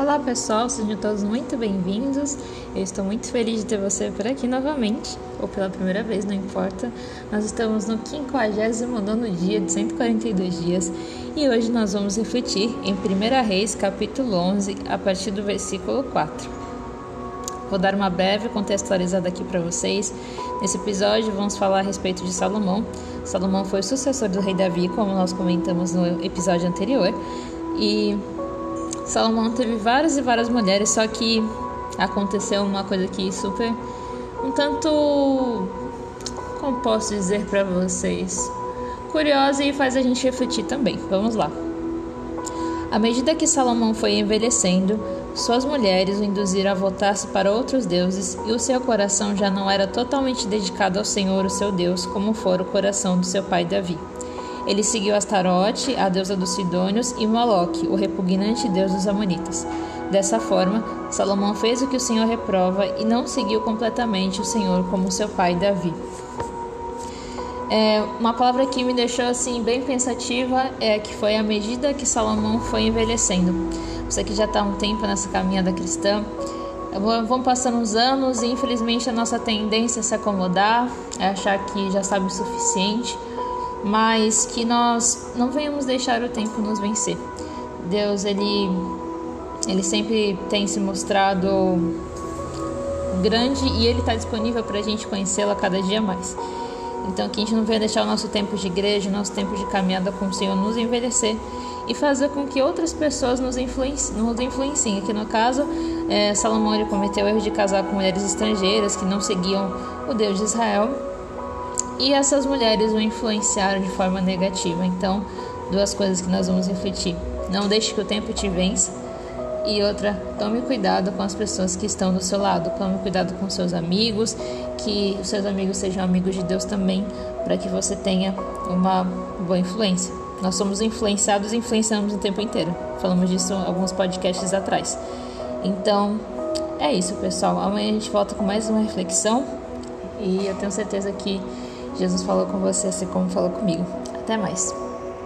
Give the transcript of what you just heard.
Olá pessoal, sejam todos muito bem-vindos. Eu estou muito feliz de ter você por aqui novamente, ou pela primeira vez, não importa. Nós estamos no 59 dia de 142 dias e hoje nós vamos refletir em 1 Reis, capítulo 11, a partir do versículo 4. Vou dar uma breve contextualizada aqui para vocês. Nesse episódio vamos falar a respeito de Salomão. Salomão foi o sucessor do rei Davi, como nós comentamos no episódio anterior. E Salomão teve várias e várias mulheres, só que aconteceu uma coisa aqui super um tanto como posso dizer para vocês, curiosa e faz a gente refletir também. Vamos lá. À medida que Salomão foi envelhecendo, suas mulheres o induziram a voltar-se para outros deuses e o seu coração já não era totalmente dedicado ao Senhor, o seu Deus, como fora o coração do seu pai Davi. Ele seguiu Astarote, a deusa dos Sidônios, e Moloque, o repugnante deus dos Amonitas. Dessa forma, Salomão fez o que o Senhor reprova e não seguiu completamente o Senhor como seu pai Davi. É, uma palavra que me deixou assim bem pensativa é que foi à medida que Salomão foi envelhecendo. Você que já está um tempo nessa caminhada cristã, vão passando os anos e infelizmente a nossa tendência é se acomodar, é achar que já sabe o suficiente, mas que nós não venhamos deixar o tempo nos vencer. Deus, ele, ele sempre tem se mostrado grande e ele está disponível para a gente conhecê-lo cada dia mais. Então, que a gente não venha deixar o nosso tempo de igreja, o nosso tempo de caminhada com o Senhor nos envelhecer e fazer com que outras pessoas nos influenciem. Nos influenciem. Aqui no caso, é, Salomão ele cometeu o erro de casar com mulheres estrangeiras que não seguiam o Deus de Israel e essas mulheres o influenciaram de forma negativa. Então, duas coisas que nós vamos refletir: não deixe que o tempo te vença. E outra, tome cuidado com as pessoas que estão do seu lado, tome cuidado com seus amigos, que os seus amigos sejam amigos de Deus também, para que você tenha uma boa influência. Nós somos influenciados e influenciamos o tempo inteiro. Falamos disso alguns podcasts atrás. Então, é isso, pessoal. Amanhã a gente volta com mais uma reflexão e eu tenho certeza que Jesus falou com você assim como falou comigo. Até mais.